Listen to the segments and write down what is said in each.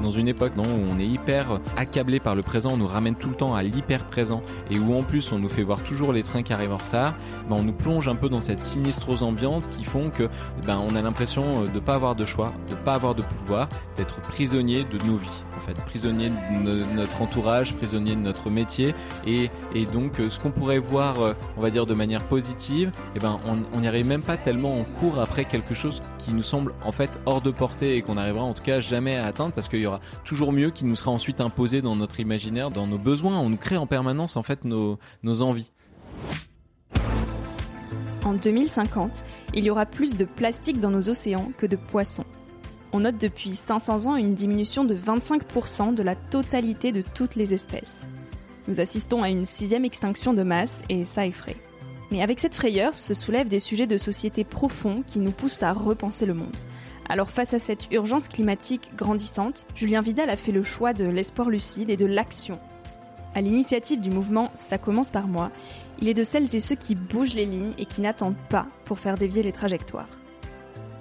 Dans une époque où on est hyper accablé par le présent, on nous ramène tout le temps à l'hyper présent et où en plus on nous fait voir toujours les trains qui arrivent en retard, ben on nous plonge un peu dans cette sinistrose ambiante qui font que ben on a l'impression de pas avoir de choix, de pas avoir de pouvoir, d'être prisonnier de nos vies en fait, prisonnier de notre entourage, prisonnier de notre métier et, et donc ce qu'on pourrait voir on va dire de manière positive, et eh ben on n'y arrive même pas tellement en cours après quelque chose qui nous semble en fait hors de portée et qu'on n'arrivera en tout cas jamais à atteindre parce qu'il y toujours mieux qui nous sera ensuite imposé dans notre imaginaire, dans nos besoins. On nous crée en permanence nos envies. En 2050, il y aura plus de plastique dans nos océans que de poissons. On note depuis 500 ans une diminution de 25% de la totalité de toutes les espèces. Nous assistons à une sixième extinction de masse et ça effraie. Mais avec cette frayeur se soulèvent des sujets de société profonds qui nous poussent à repenser le monde. Alors face à cette urgence climatique grandissante, Julien Vidal a fait le choix de l'espoir lucide et de l'action. À l'initiative du mouvement Ça commence par moi, il est de celles et ceux qui bougent les lignes et qui n'attendent pas pour faire dévier les trajectoires.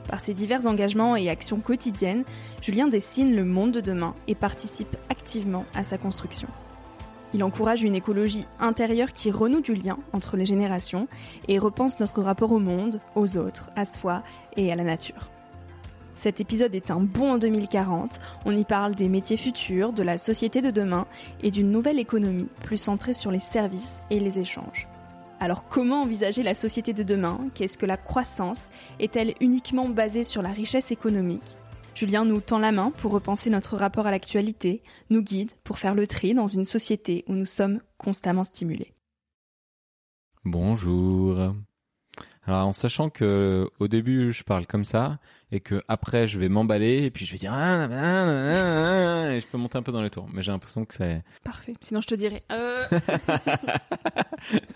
Par ses divers engagements et actions quotidiennes, Julien dessine le monde de demain et participe activement à sa construction. Il encourage une écologie intérieure qui renoue du lien entre les générations et repense notre rapport au monde, aux autres, à soi et à la nature. Cet épisode est un bon en 2040. On y parle des métiers futurs, de la société de demain et d'une nouvelle économie plus centrée sur les services et les échanges. Alors comment envisager la société de demain? Qu'est-ce que la croissance? Est-elle uniquement basée sur la richesse économique? Julien nous tend la main pour repenser notre rapport à l'actualité, nous guide pour faire le tri dans une société où nous sommes constamment stimulés. Bonjour. Alors en sachant que au début je parle comme ça et que après je vais m'emballer et puis je vais dire ah, ah, ah, et je peux monter un peu dans les tours, mais j'ai l'impression que c'est parfait. Sinon je te dirais. Euh...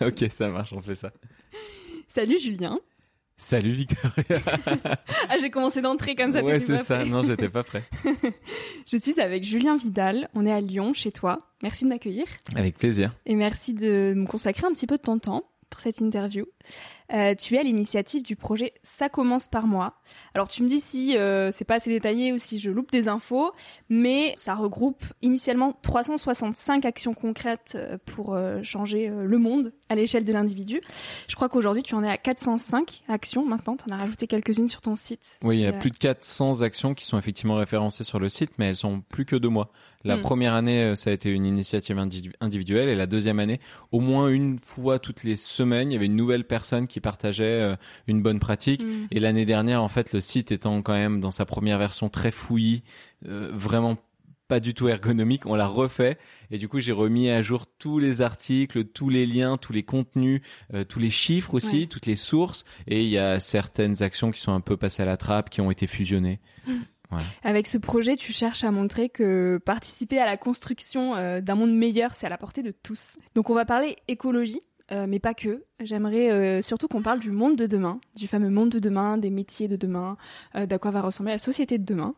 ok, ça marche, on fait ça. Salut Julien. Salut Victoria. ah, j'ai commencé d'entrer comme ça. Ouais, c'est ça. Non, j'étais pas prêt. je suis avec Julien Vidal. On est à Lyon, chez toi. Merci de m'accueillir. Avec plaisir. Et merci de me consacrer un petit peu de ton temps pour cette interview. Euh, tu es à l'initiative du projet Ça commence par moi. Alors tu me dis si euh, c'est pas assez détaillé ou si je loupe des infos, mais ça regroupe initialement 365 actions concrètes euh, pour changer le monde à l'échelle de l'individu. Je crois qu'aujourd'hui tu en es à 405 actions maintenant, tu en as rajouté quelques-unes sur ton site. Oui, il y a plus de 400 actions qui sont effectivement référencées sur le site, mais elles sont plus que deux mois. La hmm. première année, ça a été une initiative individuelle et la deuxième année, au moins une fois toutes les semaines, il y avait une nouvelle personne qui partageait euh, une bonne pratique. Mm. Et l'année dernière, en fait, le site étant quand même dans sa première version très fouillie, euh, vraiment pas du tout ergonomique, on l'a refait et du coup j'ai remis à jour tous les articles, tous les liens, tous les contenus, euh, tous les chiffres aussi, toutes les sources et il y a certaines actions qui sont un peu passées à la trappe, qui ont été fusionnées. Mm. Avec ce projet, tu cherches à montrer que participer à la construction d'un monde meilleur, c'est à la portée de tous. Donc on va parler écologie. Euh, mais pas que. J'aimerais euh, surtout qu'on parle du monde de demain, du fameux monde de demain, des métiers de demain, euh, d'à quoi va ressembler la société de demain.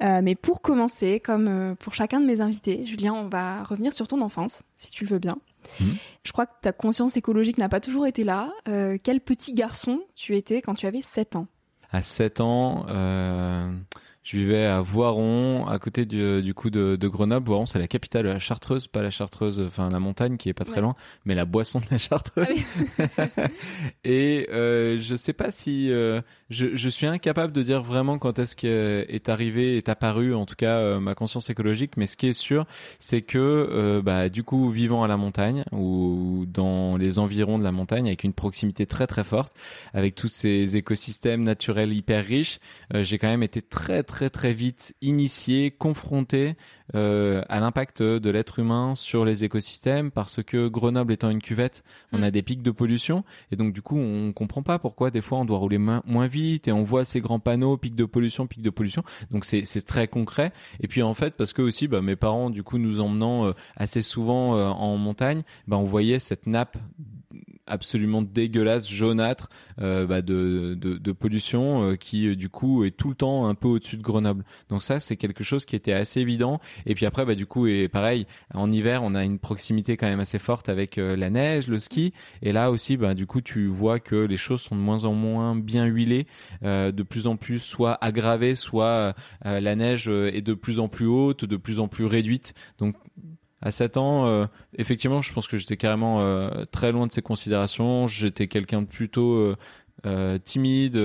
mais pour commencer, comme pour chacun de mes invités, Julien, on va revenir sur ton enfance, si tu le veux bien. Mhm. Je crois que ta conscience écologique n'a pas toujours été là. quel petit garçon tu étais quand tu avais 7 ans? À 7 ans, je vivais à Voiron, à côté du, du coup de, de Grenoble. Voiron, c'est la capitale de la Chartreuse, pas la Chartreuse, enfin la montagne qui est pas très loin, mais la boisson de la Chartreuse. Ah et euh, je sais pas si euh, je, je, suis incapable de dire vraiment quand est-ce qu'est arrivé, est apparu, en tout cas euh, ma conscience écologique. Mais ce qui est sûr, c'est que euh, bah du coup vivant à la montagne ou dans les environs de la montagne, avec une proximité très très forte, avec tous ces écosystèmes naturels hyper riches, j'ai quand même été très très très vite initié, confronté euh, à l'impact de l'être humain sur les écosystèmes parce que Grenoble étant une cuvette, on a mm. des pics de pollution et donc du coup on comprend pas pourquoi des fois on doit rouler moins vite et on voit ces grands panneaux pics de pollution, pics de pollution. Donc c'est c'est très concret et puis en fait parce que aussi bah, mes parents du coup nous emmenant euh, assez souvent euh, en montagne, bah, on voyait cette nappe absolument dégueulasse, jaunâtre euh, bah de, de, de, pollution euh, qui euh, du coup est tout le temps un peu au-dessus de Grenoble. Donc ça c'est quelque chose qui était assez évident. Et puis après bah du coup et pareil en hiver on a une proximité quand même assez forte avec la neige, le ski. Et là aussi bah du coup tu vois que les choses sont de moins en moins bien huilées, de plus en plus soit aggravées, soit la neige est de plus en plus haute, de plus en plus réduite. Donc à 7 ans, euh, effectivement, je pense que j'étais carrément euh, très loin de ces considérations. J'étais quelqu'un de plutôt euh, timide,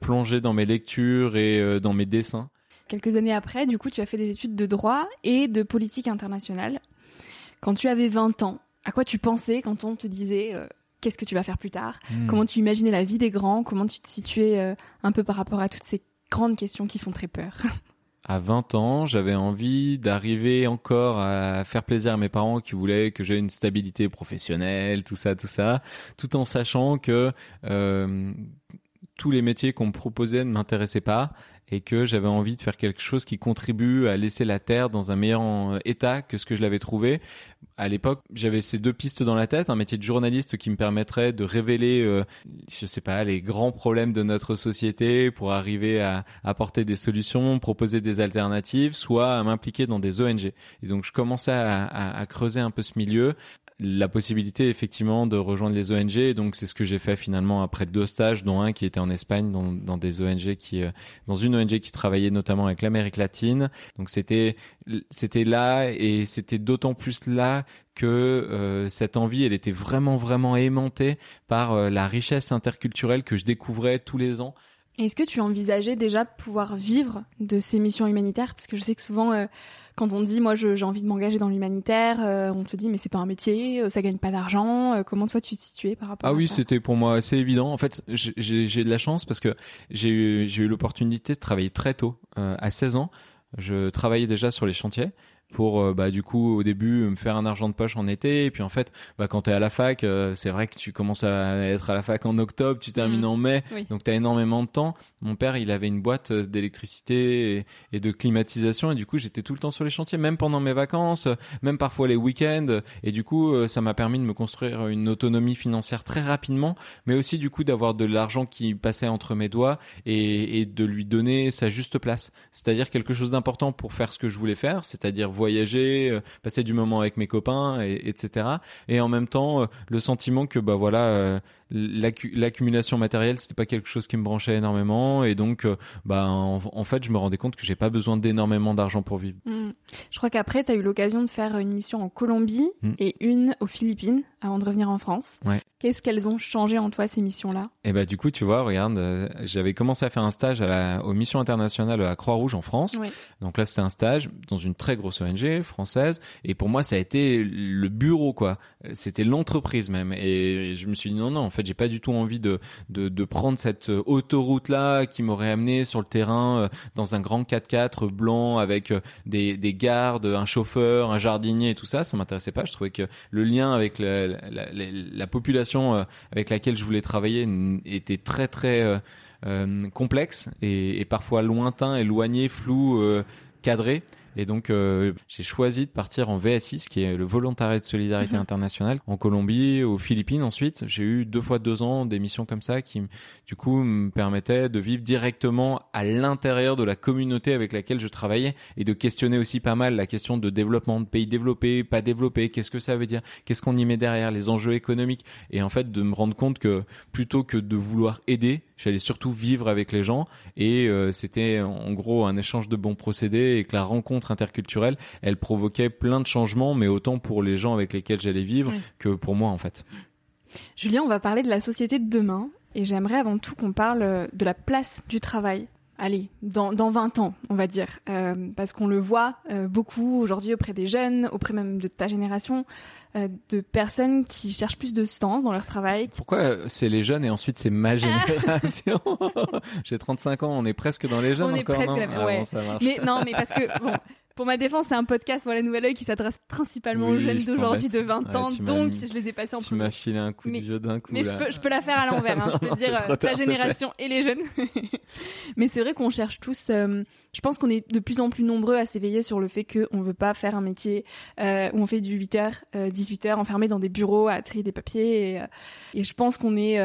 plongé dans mes lectures et dans mes dessins. Quelques années après, du coup, tu as fait des études de droit et de politique internationale. Quand tu avais 20 ans, à quoi tu pensais quand on te disait qu'est-ce que tu vas faire plus tard? Hmm. Comment tu imaginais la vie des grands? Comment tu te situais un peu par rapport à toutes ces grandes questions qui font très peur? à 20 ans, j'avais envie d'arriver encore à faire plaisir à mes parents qui voulaient que j'aie une stabilité professionnelle, tout ça, tout ça, tout en sachant que euh, tous les métiers qu'on me proposait ne m'intéressaient pas et que j'avais envie de faire quelque chose qui contribue à laisser la Terre dans un meilleur euh, état que ce que je l'avais trouvé. À l'époque, j'avais ces deux pistes dans la tête, un métier de journaliste qui me permettrait de révéler, euh, je sais pas, les grands problèmes de notre société pour arriver à apporter des solutions, proposer des alternatives, soit à m'impliquer dans des ONG. Et donc, je commençais à, à creuser un peu ce milieu la possibilité effectivement de rejoindre les ONG. Donc c'est ce que j'ai fait finalement après deux stages, dont un qui était en Espagne dans, dans des ONG qui, euh, dans une ONG qui travaillait notamment avec l'Amérique latine. Donc c'était c'était là et c'était d'autant plus là que euh, cette envie, elle était vraiment vraiment aimantée par euh, la richesse interculturelle que je découvrais tous les ans. Est-ce que tu envisageais déjà pouvoir vivre de ces missions humanitaires? Parce que je sais que souvent, quand on dit moi j'ai envie de m'engager dans l'humanitaire, euh, on te dit mais c'est pas un métier, euh, ça gagne pas d'argent. Euh, comment toi tu te situais par rapport ah à oui, c'était pour moi assez évident. En fait, j'ai de la chance parce que j'ai eu, eu l'opportunité de travailler très tôt, à 16 ans. Je travaillais déjà sur les chantiers pour euh, bah du coup au début me faire un argent de poche en été. Et puis en fait bah quand tu es à la fac euh, c'est vrai que tu commences à être à la fac en octobre tu termines mmh. en mai. Donc tu as énormément de temps. Mon père il avait une boîte euh, d'électricité et, de climatisation. Et du coup j'étais tout le temps sur les chantiers même pendant mes vacances même parfois les week-ends. Et du coup ça m'a permis de me construire une autonomie financière très rapidement mais aussi du coup d'avoir de l'argent qui passait entre mes doigts et, et de lui donner sa juste place. C'est-à-dire quelque chose d'important pour faire ce que je voulais faire c'est-à-dire voyager, euh, passer du moment avec mes copains, et, etc. Et en même temps, euh, le sentiment que bah voilà, euh, l'accumulation matérielle c'était pas quelque chose qui me branchait énormément et donc euh, bah en, fait je me rendais compte que j'ai pas besoin d'énormément d'argent pour vivre. Mmh. Je crois qu'après tu as eu l'occasion de faire une mission en Colombie mmh. et une aux Philippines avant de revenir en France. Ouais. Qu'est-ce qu'elles ont changé en toi ces missions-là? Et eh bah du coup tu vois regarde euh, j'avais commencé à faire un stage à la, aux missions internationales à Croix-Rouge en France. Donc là c'était un stage dans une très grosse ONG française et pour moi ça a été le bureau quoi. C'était l'entreprise même et je me suis dit non non en fait j'ai pas du tout envie de, de, prendre cette autoroute là qui m'aurait amené sur le terrain euh, dans un grand 4x4 blanc avec euh, des, des gardes, un chauffeur, un jardinier et tout ça. Ça m'intéressait pas. Je trouvais que le lien avec la, la, la, population euh, avec laquelle je voulais travailler était très très complexe et, parfois lointain, éloigné, flou, cadré. Et donc, euh, j'ai choisi de partir en VS6, qui est le volontariat de solidarité mhm. internationale, en Colombie, aux Philippines ensuite. J'ai eu deux fois deux ans des missions comme ça qui, du coup, me permettaient de vivre directement à l'intérieur de la communauté avec laquelle je travaillais et de questionner aussi pas mal la question de développement de pays développés, pas développés, qu'est-ce que ça veut dire, qu'est-ce qu'on y met derrière, les enjeux économiques. Et en fait, de me rendre compte que plutôt que de vouloir aider, j'allais surtout vivre avec les gens et euh, c'était en gros un échange de bons procédés et que la rencontre interculturelle, elle provoquait plein de changements, mais autant pour les gens avec lesquels j'allais vivre que pour moi en fait. Julien, on va parler de la société de demain et j'aimerais avant tout qu'on parle de la place du travail allez, dans, dans 20 ans, on va dire, euh, parce qu'on le voit euh, beaucoup aujourd'hui auprès des jeunes, auprès même de ta génération, euh, de personnes qui cherchent plus de sens dans leur travail. Pourquoi c'est les jeunes et ensuite c'est ma génération? J'ai 35 ans, on est presque dans les jeunes on encore, est presque non? ouais. Ah, Mais non, mais parce que bon, pour ma défense, c'est un podcast, voilà, Nouvel Oeil, qui s'adresse principalement aux jeunes d'aujourd'hui de 20 ans, donc je les ai passés en Tu m'as filé un coup de jeu d'un coup. Mais Je, peux, je peux la faire à l'envers, hein, je peux dire euh, ta génération et les jeunes. mais c'est vrai qu'on cherche tous, euh, je pense qu'on est de plus en plus nombreux à s'éveiller sur le fait qu'on veut pas faire un métier euh, où on fait du 8h, 18h, enfermé dans des bureaux à trier des papiers. Et, et je pense qu'on est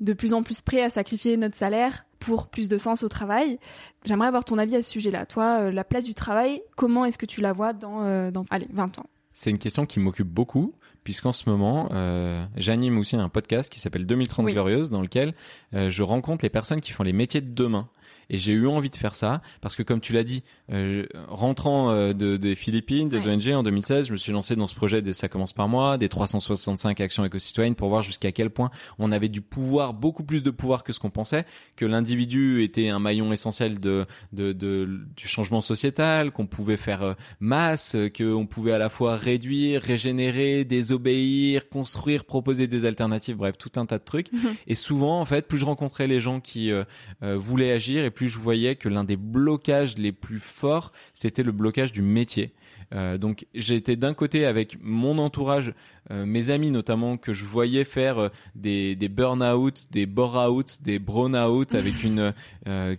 de plus en plus prêt à sacrifier notre salaire pour plus de sens au travail. J'aimerais avoir ton avis à ce sujet-là. Toi, euh, la place du travail, comment est-ce que tu la vois dans, euh, dans allez, 20 ans? C'est une question qui m'occupe beaucoup, puisqu'en ce moment, euh, j'anime aussi un podcast qui s'appelle 2030 Glorieuse, dans lequel je rencontre les personnes qui font les métiers de demain. Et j'ai eu envie de faire ça parce que, comme tu l'as dit, euh, rentrant euh, de, des Philippines, des ONG en 2016, je me suis lancé dans ce projet des Ça commence par moi, des 365 actions éco-citoyennes pour voir jusqu'à quel point on avait du pouvoir, beaucoup plus de pouvoir que ce qu'on pensait, que l'individu était un maillon essentiel de, de, de du changement sociétal, qu'on pouvait faire euh, masse, qu'on pouvait à la fois réduire, régénérer, désobéir, construire, proposer des alternatives, bref, tout un tas de trucs. Mhm. Et souvent, en fait, plus je rencontrais les gens qui euh, voulaient agir et plus je voyais que l'un des blocages les plus forts, c'était le blocage du métier. Euh, donc été d'un côté avec mon entourage, euh, mes amis notamment, que je voyais faire euh, des, des burn-out, des bore-out, des brown-out avec une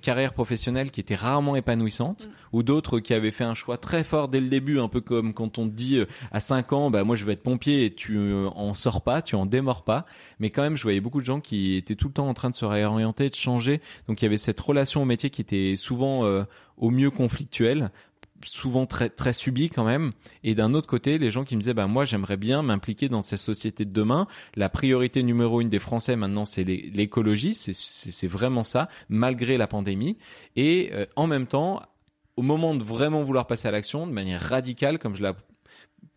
carrière professionnelle qui était rarement épanouissante, mm. ou d'autres qui avaient fait un choix très fort dès le début, un peu comme quand on te dit à 5 ans, bah moi je vais être pompier et tu en sors pas, tu en démords pas. Mais quand même, je voyais beaucoup de gens qui étaient tout le temps en train de se réorienter, de changer. Donc il y avait cette relation au métier qui était souvent au mieux conflictuelle souvent très très subi quand même. Et d'un autre côté les gens qui me disaient bah moi j'aimerais bien m'impliquer dans ces sociétés de demain. La priorité numéro une des français maintenant c'est l'écologie. C'est c'est vraiment ça malgré la pandémie. Et euh, en même temps au moment de vraiment vouloir passer à l'action de manière radicale comme je l'ai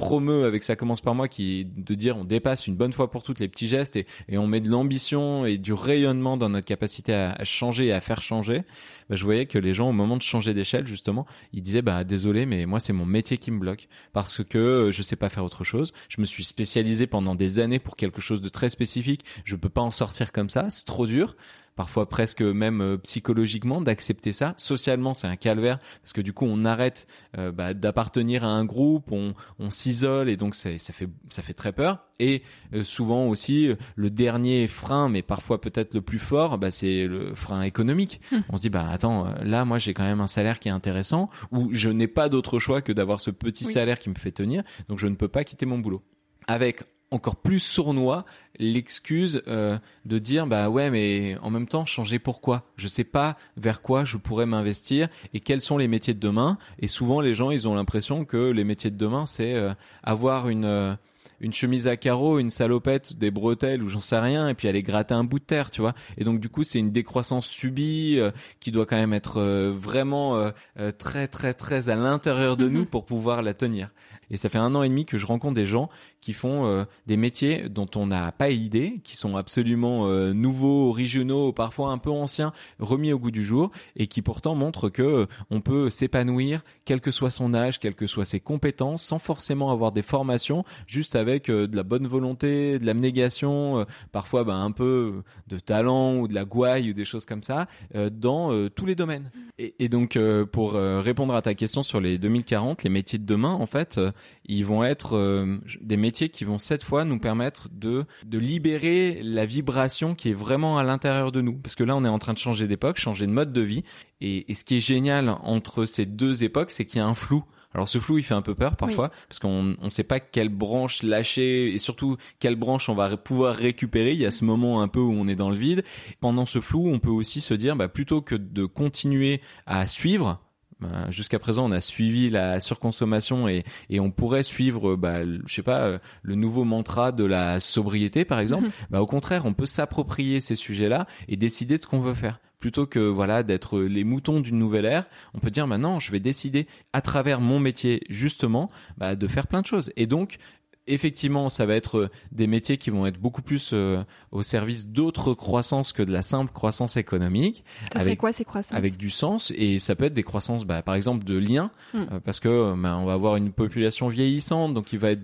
promeut avec ça commence par moi qui de dire on dépasse une bonne fois pour toutes les petits gestes et, et on met de l'ambition et du rayonnement dans notre capacité à, à changer et à faire changer. Bah, je voyais que les gens au moment de changer d'échelle justement ils disaient bah désolé mais moi c'est mon métier qui me bloque parce que je sais pas faire autre chose. Je me suis spécialisé pendant des années pour quelque chose de très spécifique. Je peux pas en sortir comme ça. C'est trop dur parfois presque même euh, psychologiquement d'accepter ça. Socialement, c'est un calvaire parce que du coup, on arrête euh, bah, d'appartenir à un groupe, on, on s'isole et donc ça fait ça fait très peur. Et euh, souvent aussi, le dernier frein, mais parfois peut-être le plus fort, bah, c'est le frein économique. Hum. On se dit bah attends, là moi j'ai quand même un salaire qui est intéressant ou je n'ai pas d'autre choix que d'avoir ce petit salaire qui me fait tenir, donc je ne peux pas quitter mon boulot. Avec encore plus sournois l'excuse euh, de dire bah ouais mais en même temps changer pourquoi? Je sais pas vers quoi je pourrais m'investir et quels sont les métiers de demain et souvent les gens ils ont l'impression que les métiers de demain c'est euh, avoir une euh, une chemise à carreaux, une salopette, des bretelles ou j'en sais rien, et puis aller gratter un bout de terre, tu vois. Et donc du coup, c'est une décroissance subie euh, qui doit quand même être euh, vraiment euh, très très très à l'intérieur de nous pour pouvoir la tenir. Et ça fait un an et demi que je rencontre des gens qui font euh, des métiers dont on n'a pas idée, qui sont absolument euh, nouveaux, originaux, parfois un peu anciens, remis au goût du jour, et qui pourtant montrent que euh, on peut s'épanouir, quel que soit son âge, quelles que soient ses compétences, sans forcément avoir des formations, juste avec de la bonne volonté, de l'abnégation, parfois ben, un peu de talent ou de la gouaille ou des choses comme ça, dans tous les domaines. Et, et donc pour répondre à ta question sur les 2040, les métiers de demain, en fait, ils vont être euh, des métiers qui vont cette fois nous permettre de de libérer la vibration qui est vraiment à l'intérieur de nous parce que là on est en train de changer d'époque changer de mode de vie et, et ce qui est génial entre ces deux époques c'est qu'il y a un flou alors ce flou, il fait un peu peur parfois parce qu'on ne sait pas quelle branche lâcher et surtout quelle branche on va pouvoir récupérer. Il y a ce moment un peu où on est dans le vide. Pendant ce flou, on peut aussi se dire, bah, plutôt que de continuer à suivre, bah, jusqu'à présent, on a suivi la surconsommation et, et on pourrait suivre, bah, je sais pas, euh, le nouveau mantra de la sobriété, par exemple. bah, au contraire, on peut s'approprier ces sujets-là et décider de ce qu'on veut faire plutôt que voilà d'être les moutons d'une nouvelle ère, on peut dire maintenant je vais décider à travers mon métier justement bah, de faire plein de choses. Et donc effectivement, ça va être euh, des métiers qui vont être beaucoup plus euh, au service d'autres croissances que de la simple croissance économique. C'est quoi ces croissances? Avec du sens et ça peut être des croissances, bah, par exemple, de liens, hmm. euh, parce que bah, on va avoir une population vieillissante, donc il va être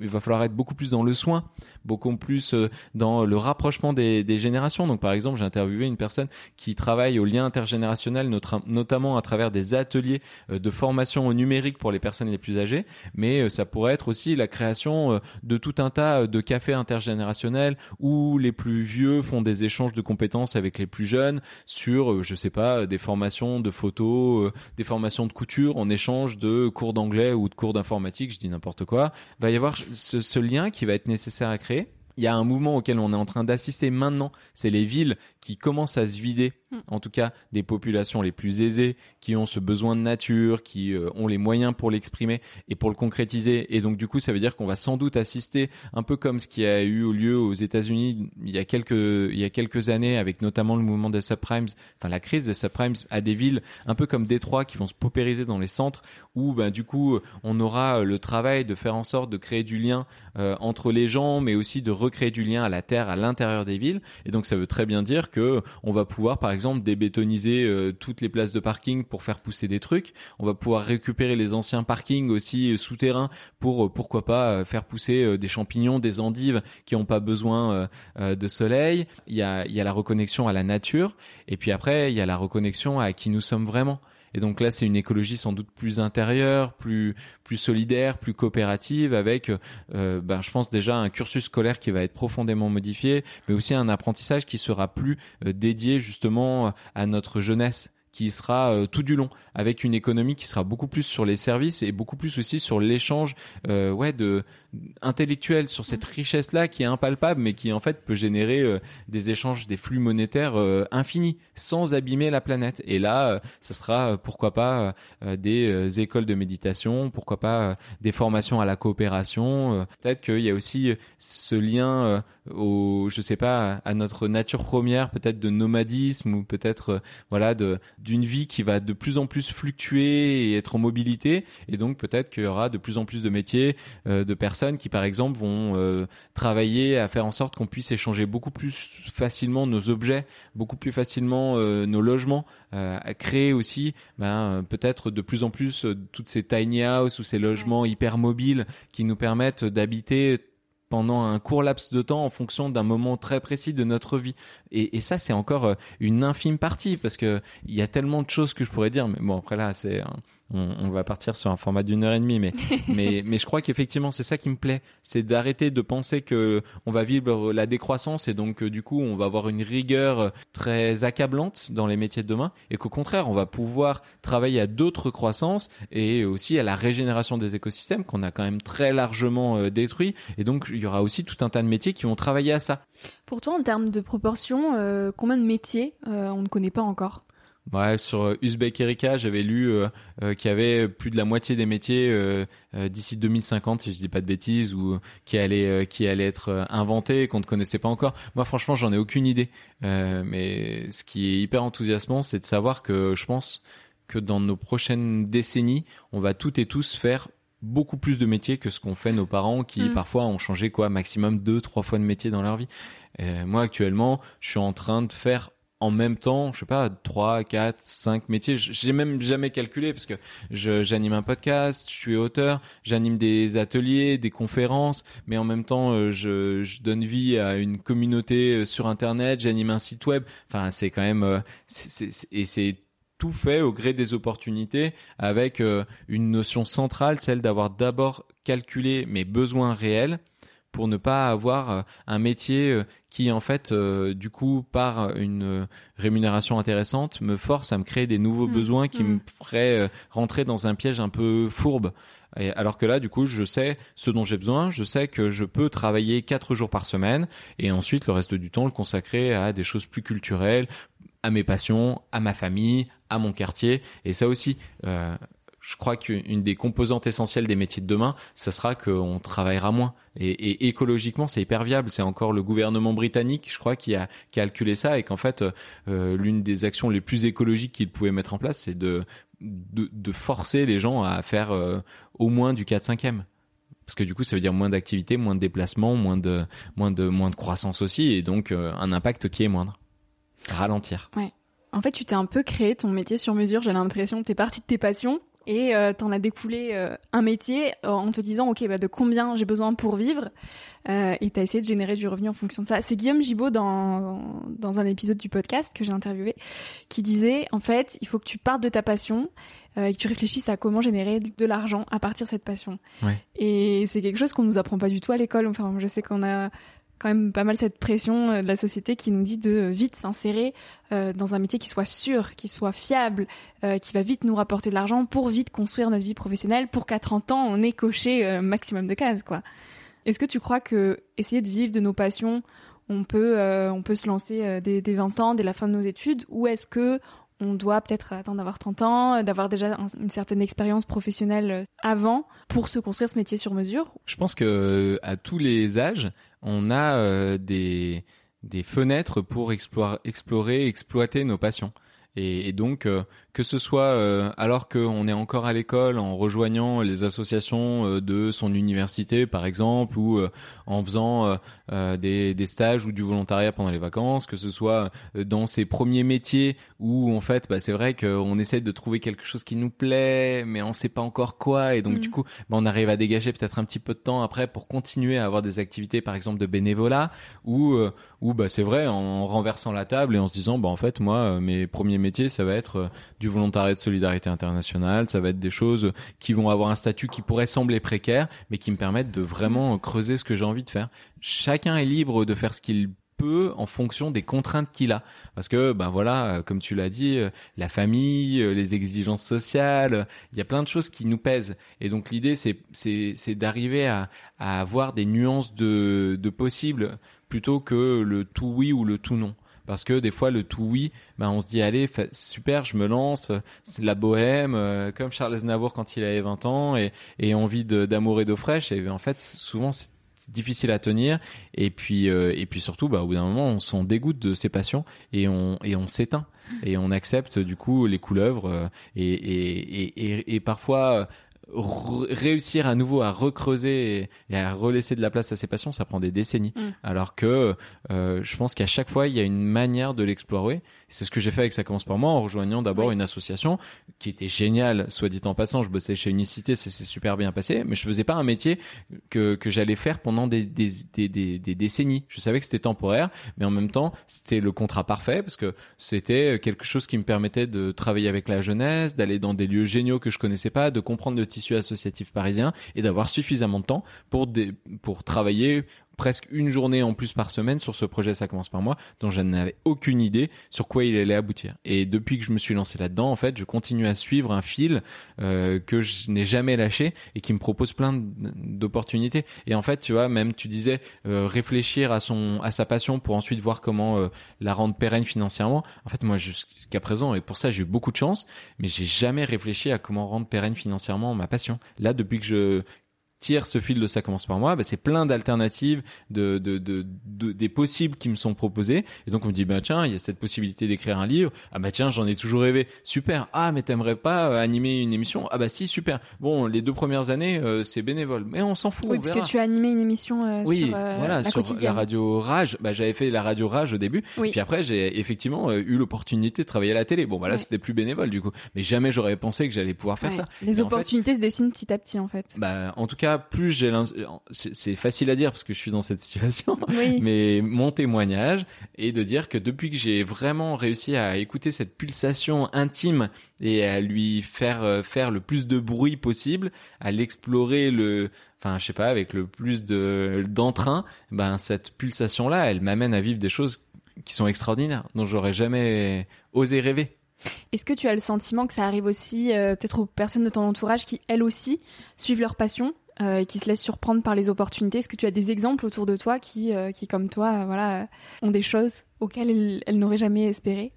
il va falloir être beaucoup plus dans le soin, beaucoup plus euh, dans le rapprochement des, générations. Donc par exemple, j'ai interviewé une personne qui travaille au lien intergénérationnel, notamment à travers des ateliers euh, de formation au numérique pour les personnes les plus âgées, mais euh, ça pourrait être aussi la création de tout un tas de cafés intergénérationnels où les plus vieux font des échanges de compétences avec les plus jeunes sur, je sais pas, des formations de photos, des formations de couture en échange de cours d'anglais ou de cours d'informatique, je dis n'importe quoi. Va y avoir ce, lien qui va être nécessaire à créer. Il y a un mouvement auquel on est en train d'assister maintenant, c'est les villes qui commencent à se vider, hmm. en tout cas des populations les plus aisées, qui ont ce besoin de nature, qui euh, ont les moyens pour l'exprimer et pour le concrétiser. Et donc du coup, ça veut dire qu'on va sans doute assister, un peu comme ce qui a eu lieu aux États-Unis il y a quelques années, avec notamment le mouvement des subprimes, enfin la crise des subprimes, à des villes un peu comme Détroit qui vont se paupériser dans les centres, où ben du coup on aura le travail de faire en sorte de créer du lien euh, entre les gens, mais aussi de recréer du lien à la terre, à l'intérieur des villes. Et donc ça veut très bien dire que on va pouvoir, par exemple, débétoniser euh, toutes les places de parking pour faire pousser des trucs. On va pouvoir récupérer les anciens parkings aussi euh, souterrains pour pourquoi pas faire pousser des champignons, des endives qui n'ont pas besoin de soleil. Il y a, il y a la reconnexion à la nature. Et puis après, il y a la reconnexion à qui nous sommes vraiment. Et donc là, c'est une écologie sans doute plus intérieure, plus plus solidaire, plus coopérative, avec, euh, ben, je pense déjà un cursus scolaire qui va être profondément modifié, mais aussi un apprentissage qui sera plus euh, dédié justement à notre jeunesse qui sera euh, tout du long avec une économie qui sera beaucoup plus sur les services et beaucoup plus aussi sur l'échange euh, ouais de intellectuel sur cette richesse là qui est impalpable mais qui en fait peut générer euh, des échanges des flux monétaires infinis sans abîmer la planète. Et là ça sera pourquoi pas des écoles de méditation pourquoi pas des formations à la coopération peut-être qu'il y a aussi ce lien au je sais pas à notre nature première peut-être de nomadisme ou peut-être voilà de d'une vie qui va de plus en plus fluctuer et être en mobilité. Et donc peut-être qu'il y aura de plus en plus de métiers, euh, de personnes qui par exemple vont euh, travailler à faire en sorte qu'on puisse échanger beaucoup plus facilement nos objets, beaucoup plus facilement euh, nos logements, à créer aussi ben, peut-être de plus en plus toutes ces tiny houses ou ces logements hyper mobiles qui nous permettent d'habiter pendant un court laps de temps en fonction d'un moment très précis de notre vie. Et, ça, c'est encore euh, une infime partie parce que il y a tellement de choses que je pourrais dire. Mais bon, après là, c'est on, va partir sur un format d'une heure et demie, mais mais mais je crois qu'effectivement c'est ça qui me plaît, c'est d'arrêter de penser que on va vivre la décroissance et donc euh, du coup on va avoir une rigueur euh, très accablante dans les métiers de demain et qu'au contraire on va pouvoir travailler à d'autres croissances et aussi à la régénération des écosystèmes qu'on a quand même très largement euh, détruits. Et donc il y aura aussi tout un tas de métiers qui vont travailler à ça. Pour toi en termes de proportion, combien de métiers on ne connaît pas encore? Ouais, sur Uzbek Erika, j'avais lu euh, euh, qu'il y avait plus de la moitié des métiers euh, d'ici 2050, si je dis pas de bêtises, ou qui allaient qui allaient être inventés, qu'on ne connaissait pas encore. Moi, franchement, j'en ai aucune idée. mais ce qui est hyper enthousiasmant, c'est de savoir que je pense que dans nos prochaines décennies, on va toutes et tous faire beaucoup plus de métiers que ce qu'ont fait nos parents qui mm. parfois ont changé quoi maximum deux trois fois de métier dans leur vie. moi actuellement, je suis en train de faire en même temps, je sais pas, trois, quatre, cinq métiers. J'ai même jamais calculé parce que j'anime un podcast, je suis auteur, j'anime des ateliers, des conférences, mais en même temps, euh, je, je donne vie à une communauté euh, sur Internet, j'anime un site web. Enfin, c'est quand même, euh, et c'est tout fait au gré des opportunités avec une notion centrale, celle d'avoir d'abord calculé mes besoins réels pour ne pas avoir euh, un métier euh, qui en fait euh, du coup par une rémunération intéressante me force à me créer des nouveaux mmh. besoins qui me mmh. feraient rentrer dans un piège un peu fourbe. alors que là, du coup, je sais ce dont j'ai besoin, je sais que je peux travailler quatre jours par semaine et ensuite le reste du temps le consacrer à des choses plus culturelles, à mes passions, à ma famille, à mon quartier. Et ça aussi, je crois qu'une des composantes essentielles des métiers de demain, ça sera qu'on travaillera moins. Et, écologiquement, c'est hyper viable. C'est encore le gouvernement britannique, je crois, qui a calculé ça et qu'en fait, euh, l'une des actions les plus écologiques qu'il pouvait mettre en place, c'est de, de, forcer les gens à faire euh, au moins du 4-5e parce que du coup ça veut dire moins d'activité, moins de déplacements, moins de moins de moins de croissance aussi et donc euh, un impact qui est moindre. Ralentir. Ouais. En fait, tu t'es un peu créé ton métier sur mesure, j'ai l'impression. T'es parti de tes passions et euh, t'en as découlé euh, un métier euh, en te disant ok bah, de combien j'ai besoin pour vivre euh, et t'as essayé de générer du revenu en fonction de ça. C'est Guillaume Gibaud dans dans un épisode du podcast que j'ai interviewé qui disait en fait il faut que tu partes de ta passion et que tu réfléchisses à comment générer de l'argent à partir de cette passion. Ouais. Et c'est quelque chose qu'on nous apprend pas du tout à l'école. Enfin je sais qu'on a quand même pas mal cette pression euh, de la société qui nous dit de vite s'insérer euh, dans un métier qui soit sûr, qui soit fiable, euh, qui va vite nous rapporter de l'argent pour vite construire notre vie professionnelle pour qu'à 30 ans on ait coché un maximum de cases. Est-ce que tu crois que essayer de vivre de nos passions, on peut on peut se lancer dès, dès 20 ans, dès la fin de nos études ou est-ce que on doit peut-être attendre d'avoir 30 ans, d'avoir déjà une certaine expérience professionnelle avant pour se construire ce métier sur mesure? Je pense que à tous les âges, on a euh, des, des fenêtres pour explorer, explorer, exploiter nos passions. Et, donc, euh, que ce soit euh, alors qu'on est encore à l'école, en rejoignant les associations euh, de son université, par exemple, ou en faisant des, des, stages ou du volontariat pendant les vacances, que ce soit dans ses premiers métiers où, en fait, bah, c'est vrai qu'on essaie de trouver quelque chose qui nous plaît, mais on sait pas encore quoi, et donc mmh. du coup, bah, on arrive à dégager peut-être un petit peu de temps après pour continuer à avoir des activités, par exemple, de bénévolat, ou ou bah c'est vrai, en renversant la table et en se disant, bah en fait, moi, mes premiers ça va être euh, du volontariat de solidarité internationale, ça va être des choses qui vont avoir un statut qui pourrait sembler précaire, mais qui me permettent de vraiment creuser ce que j'ai envie de faire. Chacun est libre de faire ce qu'il peut en fonction des contraintes qu'il a. Parce que ben voilà euh, comme tu l'as dit euh, la famille les exigences sociales il y a plein de choses qui nous pèsent. Et donc l'idée c'est c'est c'est d'arriver à à avoir des nuances de de possibles plutôt que le tout oui ou le tout non parce que des fois le tout oui ben on se dit allez super je me lance c'est la bohème euh, comme Charles Aznavour quand il avait 20 ans et, et envie d'amour et d'eau fraîche et en fait souvent c'est difficile à tenir. Et puis euh, et puis surtout bah au bout d'un moment on s'en dégoûte de ses passions et on et on s'éteint. Et on accepte du coup les couleuvres euh, et, et, et, et, parfois réussir à nouveau à recreuser et, à relaisser de la place à ses passions, ça prend des décennies. Mm. Alors que euh, je pense qu'à chaque fois, il y a une manière de l'explorer. C'est ce que j'ai fait avec Ça commence par moi en rejoignant d'abord une association qui était géniale, soit dit en passant. Je bossais chez Unicité, c'est super bien passé, mais je faisais pas un métier que, que j'allais faire pendant des, des, des, des, des décennies. Je savais que c'était temporaire, mais en même temps, c'était le contrat parfait parce que c'était quelque chose qui me permettait de travailler avec la jeunesse, d'aller dans des lieux géniaux que je connaissais pas, de comprendre le tissu associatif parisien et d'avoir suffisamment de temps pour des, pour travailler presque une journée en plus par semaine sur ce projet ça commence par moi dont je n'avais aucune idée sur quoi il allait aboutir. Et depuis que je me suis lancé là-dedans en fait je continue à suivre un fil euh, que je n'ai jamais lâché et qui me propose plein d'opportunités. Et en fait tu vois même tu disais euh, réfléchir à son à sa passion pour ensuite voir comment euh, la rendre pérenne financièrement. En fait moi jusqu'à présent et pour ça j'ai eu beaucoup de chance mais j'ai jamais réfléchi à comment rendre pérenne financièrement ma passion. Là depuis que je tire ce fil de ça commence par moi, bah, c'est plein d'alternatives, de, de, de, des possibles qui me sont proposés. Et donc on me dit bah tiens, il y a cette possibilité d'écrire un livre. Ah bah tiens, j'en ai toujours rêvé. Super. Ah mais t'aimerais pas euh, animer une émission? Ah bah si, super. Bon, les deux premières années euh, c'est bénévole, mais on s'en fout. Oui, parce que tu as animé une émission euh, oui, sur voilà, la sur la radio Rage. Bah j'avais fait la radio Rage au début. Oui. Puis après j'ai effectivement eu l'opportunité de travailler à la télé. Bon bah là c'était plus bénévole du coup, mais jamais j'aurais pensé que j'allais pouvoir faire ça. Les opportunités se dessinent petit à petit en fait. Bah en tout cas plus j'ai c'est facile à dire parce que je suis dans cette situation, mais mon témoignage est de dire que depuis que j'ai vraiment réussi à écouter cette pulsation intime et à lui faire euh, faire le plus de bruit possible, à l'explorer le enfin je sais pas avec le plus de d'entrain, ben cette pulsation là, elle m'amène à vivre des choses qui sont extraordinaires dont j'aurais jamais osé rêver. Est-ce que tu as le sentiment que ça arrive aussi euh, peut-être aux personnes de ton entourage qui elles aussi suivent leur passion? Et qui se laissent surprendre par les opportunités. Est-ce que tu as des exemples autour de toi qui, euh, qui comme toi, euh, voilà, ont des choses auxquelles elles n'auraient jamais espéré?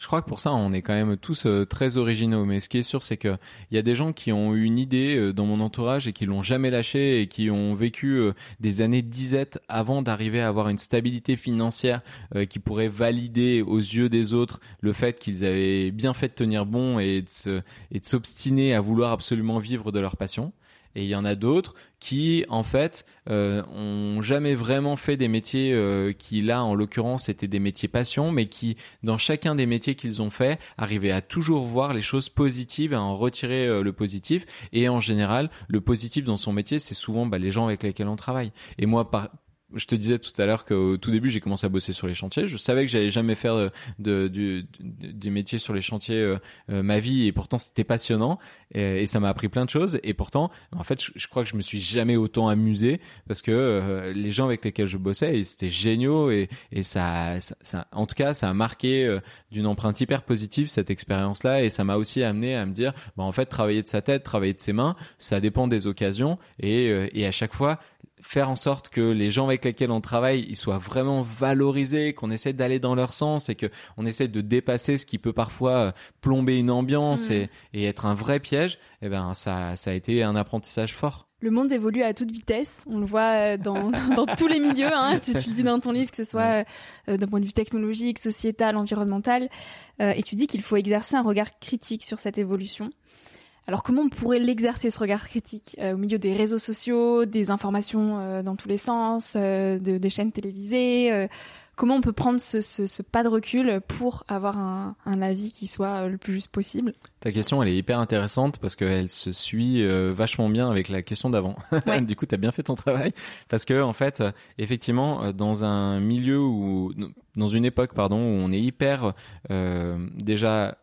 Je crois que pour ça, on est quand même tous euh, très originaux. Mais ce qui est sûr, c'est que il y a des gens qui ont eu une idée euh, dans mon entourage et qui l'ont jamais lâchée et qui ont vécu euh, des années de disette avant d'arriver à avoir une stabilité financière qui pourrait valider aux yeux des autres le fait qu'ils avaient bien fait de tenir bon et de s'obstiner à vouloir absolument vivre de leur passion. Et il y en a d'autres qui, en fait, euh, ont jamais vraiment fait des métiers euh, qui, là, en l'occurrence, étaient des métiers passion, mais qui, dans chacun des métiers qu'ils ont fait, arrivaient à toujours voir les choses positives, à en retirer euh, le positif. Et en général, le positif dans son métier, c'est souvent bah, les gens avec lesquels on travaille. Et moi, par, je te disais tout à l'heure qu'au tout début j'ai commencé à bosser sur les chantiers. Je savais que j'allais jamais faire de, de, métiers sur les chantiers euh, euh, ma vie. Et pourtant c'était passionnant. Et, ça m'a appris plein de choses. Et pourtant en fait je, crois que je me suis jamais autant amusé parce que euh, les gens avec lesquels je bossais c'était géniaux. Et, et ça, ça, en tout cas ça a marqué d'une empreinte hyper positive cette expérience là et ça m'a aussi amené à me dire bah en fait travailler de sa tête travailler de ses mains ça dépend des occasions. Et, et à chaque fois faire en sorte que les gens avec lesquels on travaille ils soient vraiment valorisés, qu'on essaie d'aller dans leur sens et que on essaie de dépasser ce qui peut parfois euh, plomber une ambiance et, et, être un vrai piège, eh ben ça, ça a été un apprentissage fort. Le monde évolue à toute vitesse, on le voit euh, dans, dans tous les milieux, hein. tu, tu, le dis dans ton livre, que ce soit euh, d'un point de vue technologique, sociétal, environnemental, et tu dis qu'il faut exercer un regard critique sur cette évolution. Alors comment on pourrait l'exercer ce regard critique euh, au milieu des réseaux sociaux, des informations euh, dans tous les sens, euh, de, des chaînes télévisées Comment on peut prendre ce, ce, ce, pas de recul pour avoir un, un, avis qui soit le plus juste possible? Ta question, elle est hyper intéressante parce qu'elle se suit vachement bien avec la question d'avant. du coup, tu as bien fait ton travail parce que en fait, effectivement, dans un milieu où, dans une époque, pardon, où on est hyper déjà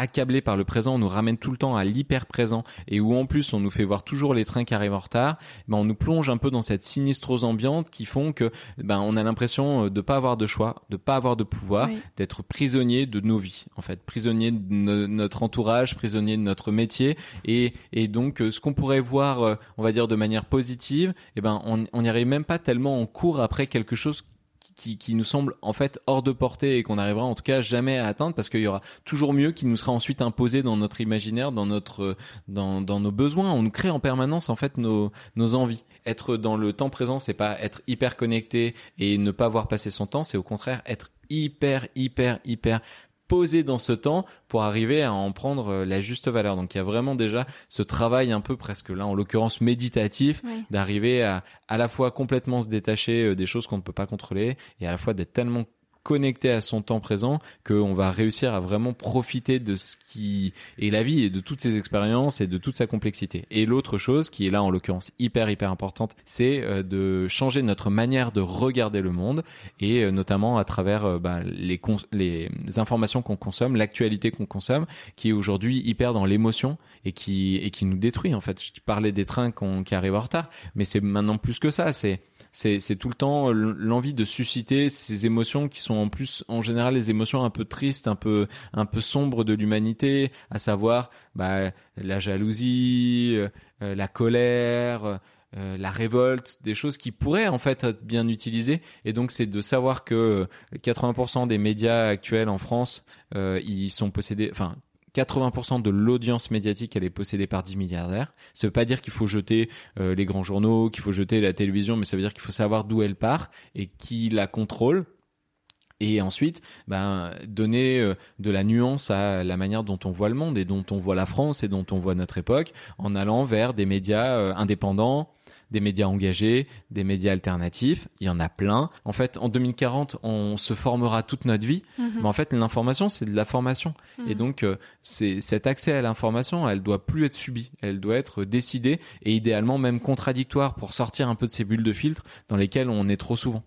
accablé par le présent, on nous ramène tout le temps à l'hyper présent et où en plus on nous fait voir toujours les trains qui arrivent en retard, ben on nous plonge un peu dans cette sinistrose ambiante qui font que ben on a l'impression euh, de pas avoir de choix, de pas avoir de pouvoir, d'être prisonnier de nos vies en fait, prisonnier de notre entourage, prisonnier de notre métier et et donc euh, ce qu'on pourrait voir euh, on va dire de manière positive, et eh ben on n'y arrive même pas tellement en cours après quelque chose qui, qui, nous semble en fait hors de portée et qu'on n'arrivera en tout cas jamais à atteindre parce qu'il y aura toujours mieux qui nous sera ensuite imposé dans notre imaginaire, dans notre dans, dans nos besoins. On nous crée en permanence en fait nos nos envies. Être dans le temps présent, c'est pas être hyper connecté et ne pas voir passer son temps, c'est au contraire être hyper hyper hyper poser dans ce temps pour arriver à en prendre euh, la juste valeur. Donc il y a vraiment déjà ce travail un peu presque là, en l'occurrence méditatif, d'arriver à à la fois complètement se détacher euh, des choses qu'on ne peut pas contrôler et à la fois d'être tellement connecté à son temps présent qu'on va réussir à vraiment profiter de ce qui est la vie et de toutes ses expériences et de toute sa complexité. Et l'autre chose qui est là en l'occurrence hyper hyper importante, c'est euh, de changer notre manière de regarder le monde et euh, notamment à travers euh, bah, les, les informations qu'on consomme, l'actualité qu'on consomme, qui est aujourd'hui hyper dans l'émotion et qui et qui nous détruit en fait. Je parlais des trains qui arrivent en retard, mais c'est maintenant plus que ça. C'est c'est tout le temps l'envie de susciter ces émotions qui sont en plus en général les émotions un peu tristes, un peu un peu sombres de l'humanité, à savoir bah, la jalousie, euh, euh, la colère. Euh, la révolte, des choses qui pourraient en fait être bien utilisées. Et donc c'est de savoir que 80% des médias actuels en France, ils sont possédés, enfin 80% de l'audience médiatique elle est possédée par 10 milliardaires. Ça veut pas dire qu'il faut jeter euh, les grands journaux, qu'il faut jeter la télévision, mais ça veut dire qu'il faut savoir d'où elle part et qui la contrôle. Et ensuite, ben, donner euh, de la nuance à la manière dont on voit le monde et dont on voit la France et dont on voit notre époque en allant vers des médias euh, indépendants, des médias engagés, des médias alternatifs, il y en a plein. En fait, en 2040, on se formera toute notre vie, mhm. mais en fait, l'information, c'est de la formation. Et mhm. donc, euh, c'est cet accès à l'information, elle doit plus être subie, elle doit être décidée et idéalement même contradictoire pour sortir un peu de ces bulles de filtre dans lesquelles on est trop souvent.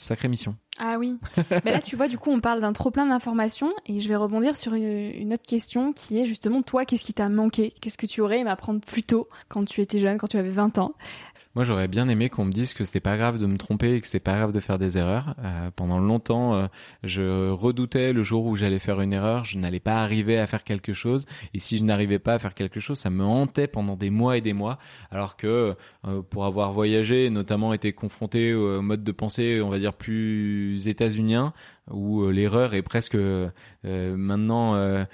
Sacrée mission. Ah oui. Mais là, tu vois, du coup, on parle d'un trop plein d'informations et je vais rebondir sur une, autre question qui est justement, toi, qu'est-ce qui t'a manqué? Qu'est-ce que tu aurais aimé apprendre plus tôt quand tu étais jeune, quand tu avais 20 ans? Moi, j'aurais bien aimé qu'on me dise que c'était pas grave de me tromper et que c'était pas grave de faire des erreurs. Euh, pendant longtemps, euh, je redoutais le jour où j'allais faire une erreur, je n'allais pas arriver à faire quelque chose. Et si je n'arrivais pas à faire quelque chose, ça me hantait pendant des mois et des mois. Alors que euh, pour avoir voyagé, notamment été confronté au mode de pensée, on va dire plus états-unien, où euh, l'erreur est presque euh, maintenant euh,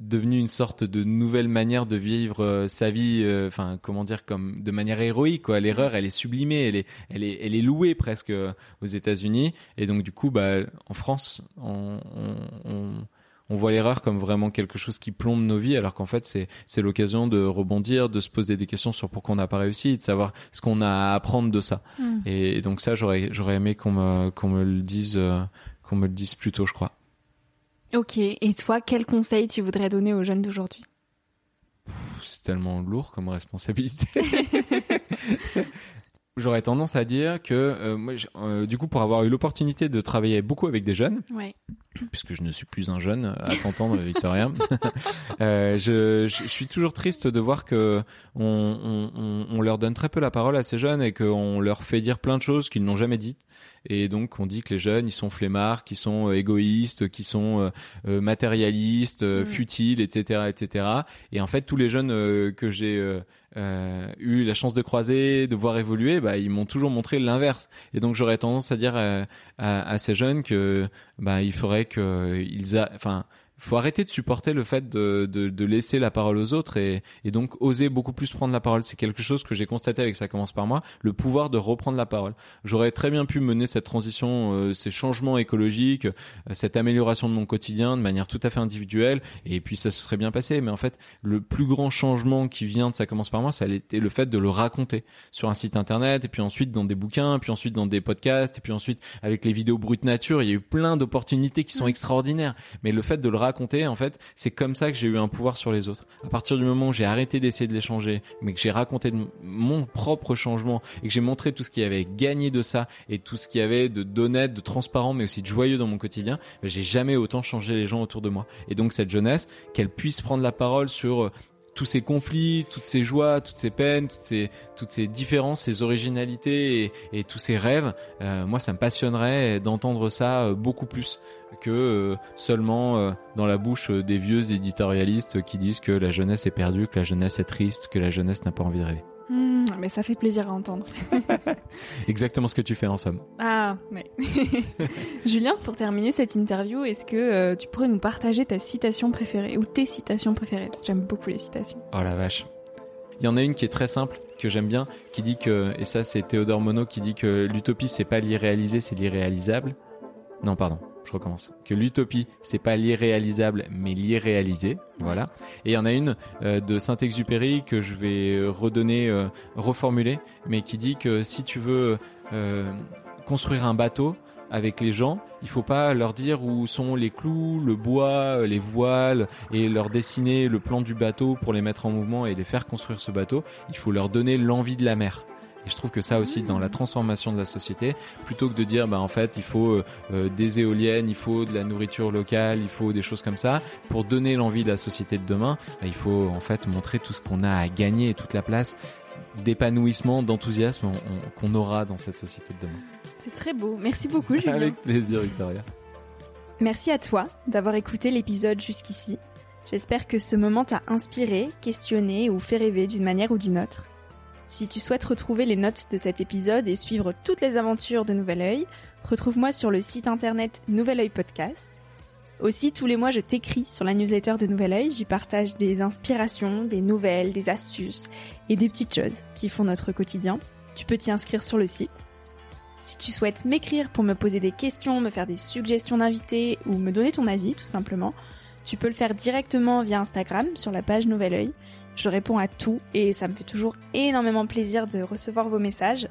devenue une sorte de nouvelle manière de vivre sa vie enfin comment dire comme de manière héroïque quoi. L'erreur elle est sublimée elle est elle est elle est louée presque aux États-Unis. Et donc du coup bah en France on voit l'erreur comme vraiment quelque chose qui plombe nos vies, alors qu'en fait c'est c'est l'occasion de rebondir, de se poser des questions sur pourquoi on n'a pas réussi, de savoir ce qu'on a à apprendre de ça. Hmm. Et, donc ça j'aurais j'aurais aimé qu'on me qu'on me le dise qu'on me le dise plus tôt, je crois. Ok, et toi, quel conseil tu voudrais donner aux jeunes d'aujourd'hui? C'est tellement lourd comme responsabilité. J'aurais tendance à dire que euh, moi, euh, du coup, pour avoir eu l'opportunité de travailler beaucoup avec des jeunes, puisque je ne suis plus un jeune à t'entendre, Victoria, euh, je, je, suis toujours triste de voir que on, on, on, leur donne très peu la parole à ces jeunes et qu'on leur fait dire plein de choses qu'ils n'ont jamais dites. Et donc, on dit que les jeunes, ils sont flemmards, qu'ils sont égoïstes, qu'ils sont matérialistes, mm. futiles, etc., etc. Et en fait, tous les jeunes que j'ai euh, eu la chance de croiser, de voir évoluer, bah, ils m'ont toujours montré l'inverse. Et donc j'aurais tendance à dire à, à, ces jeunes que bah, il faudrait qu'ils, enfin, faut arrêter de supporter le fait de, de, de, laisser la parole aux autres et, et donc oser beaucoup plus prendre la parole. C'est quelque chose que j'ai constaté avec ça commence par moi, le pouvoir de reprendre la parole. J'aurais très bien pu mener cette transition, euh, ces changements écologiques, euh, cette amélioration de mon quotidien de manière tout à fait individuelle et puis ça se serait bien passé. Mais en fait, le plus grand changement qui vient de ça commence par moi, ça a été le fait de le raconter sur un site internet et puis ensuite dans des bouquins, puis ensuite dans des podcasts et puis ensuite avec les vidéos brutes nature. Il y a eu plein d'opportunités qui sont extraordinaires. Mais le fait de le raconter, en fait, c'est comme ça que j'ai eu un pouvoir sur les autres. À partir du moment où j'ai arrêté d'essayer de les changer, mais que j'ai raconté mon propre changement et que j'ai montré tout ce qui avait gagné de ça et tout ce qui avait de d'honnête, de transparent, mais aussi de joyeux dans mon quotidien, j'ai jamais autant changé les gens autour de moi. Et donc cette jeunesse, qu'elle puisse prendre la parole sur euh, tous ces conflits, toutes ces joies, toutes ces peines, toutes ces, toutes ces différences, ces originalités et, tous ces rêves, euh, moi ça me passionnerait d'entendre ça euh, beaucoup plus que euh, seulement dans la bouche des vieux éditorialistes qui disent que la jeunesse est perdue, que la jeunesse est triste, que la jeunesse n'a pas envie de rêver. Hmm, mais ça fait plaisir à entendre. Exactement ce que tu fais en somme. Ah, mais. Julien, pour terminer cette interview, est-ce que euh, tu pourrais nous partager ta citation préférée ou tes citations préférées? J'aime beaucoup les citations. Oh la vache. Il y en a une qui est très simple, que j'aime bien, qui dit que, et ça c'est Théodore Monod qui dit que l'utopie c'est pas l'irréalisé, c'est l'irréalisable. Non, pardon je recommence, que l'utopie, c'est pas l'irréalisable, mais l'irréalisé. Voilà. Et il y en a une euh, de Saint-Exupéry que je vais redonner, euh, reformuler, mais qui dit que si tu veux euh, construire un bateau, avec les gens. Il faut pas leur dire où sont les clous, le bois, les voiles et leur dessiner le plan du bateau pour les mettre en mouvement et les faire construire ce bateau. Il faut leur donner l'envie de la mer. Et je trouve que ça aussi, dans la transformation de la société, plutôt que de dire, bah en fait, il faut euh, euh, des éoliennes, il faut de la nourriture locale, il faut des choses comme ça, pour donner l'envie de la société de demain, bah, il faut en fait montrer tout ce qu'on a à gagner et toute la place d'épanouissement, d'enthousiasme qu'on aura dans cette société de demain. C'est très beau. Merci beaucoup, Julien. Avec plaisir, Victoria. Merci à toi d'avoir écouté l'épisode jusqu'ici. J'espère que ce moment t'a inspiré, questionné ou fait rêver d'une manière ou d'une autre. Si tu souhaites retrouver les notes de cet épisode et suivre toutes les aventures de Nouvel Oeil, retrouve-moi sur le site internet Nouvel Oeil Podcast. Aussi, tous les mois, je t'écris sur la newsletter de Nouvel Oeil. J'y partage des inspirations, des nouvelles, des astuces et des petites choses qui font notre quotidien. Tu peux t'y inscrire sur le site. Si tu souhaites m'écrire pour me poser des questions, me faire des suggestions d'invités ou me donner ton avis, tout simplement, tu peux le faire directement via Instagram sur la page Nouvel Oeil. Je réponds à tout et ça me fait toujours énormément plaisir de recevoir vos messages.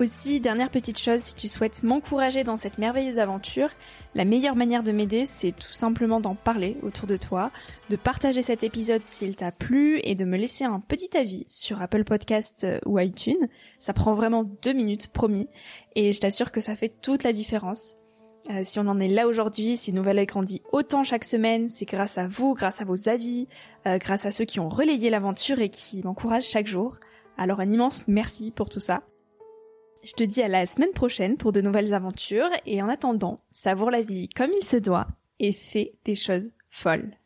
Aussi, dernière petite chose, si tu souhaites m'encourager dans cette merveilleuse aventure, la meilleure manière de m'aider, c'est tout simplement d'en parler autour de toi, de partager cet épisode s'il t'a plu et de me laisser un petit avis sur Apple Podcast euh, ou iTunes. Ça prend vraiment deux minutes, promis, et je t'assure que ça fait toute la différence. Euh, si on en est là aujourd'hui, si Nouvelle grandit autant chaque semaine, c'est grâce à vous, grâce à vos avis, euh, grâce à ceux qui ont relayé l'aventure et qui m'encouragent chaque jour. Alors un immense merci pour tout ça. Je te dis à la semaine prochaine pour de nouvelles aventures et en attendant, savoure la vie comme il se doit et fais des choses folles.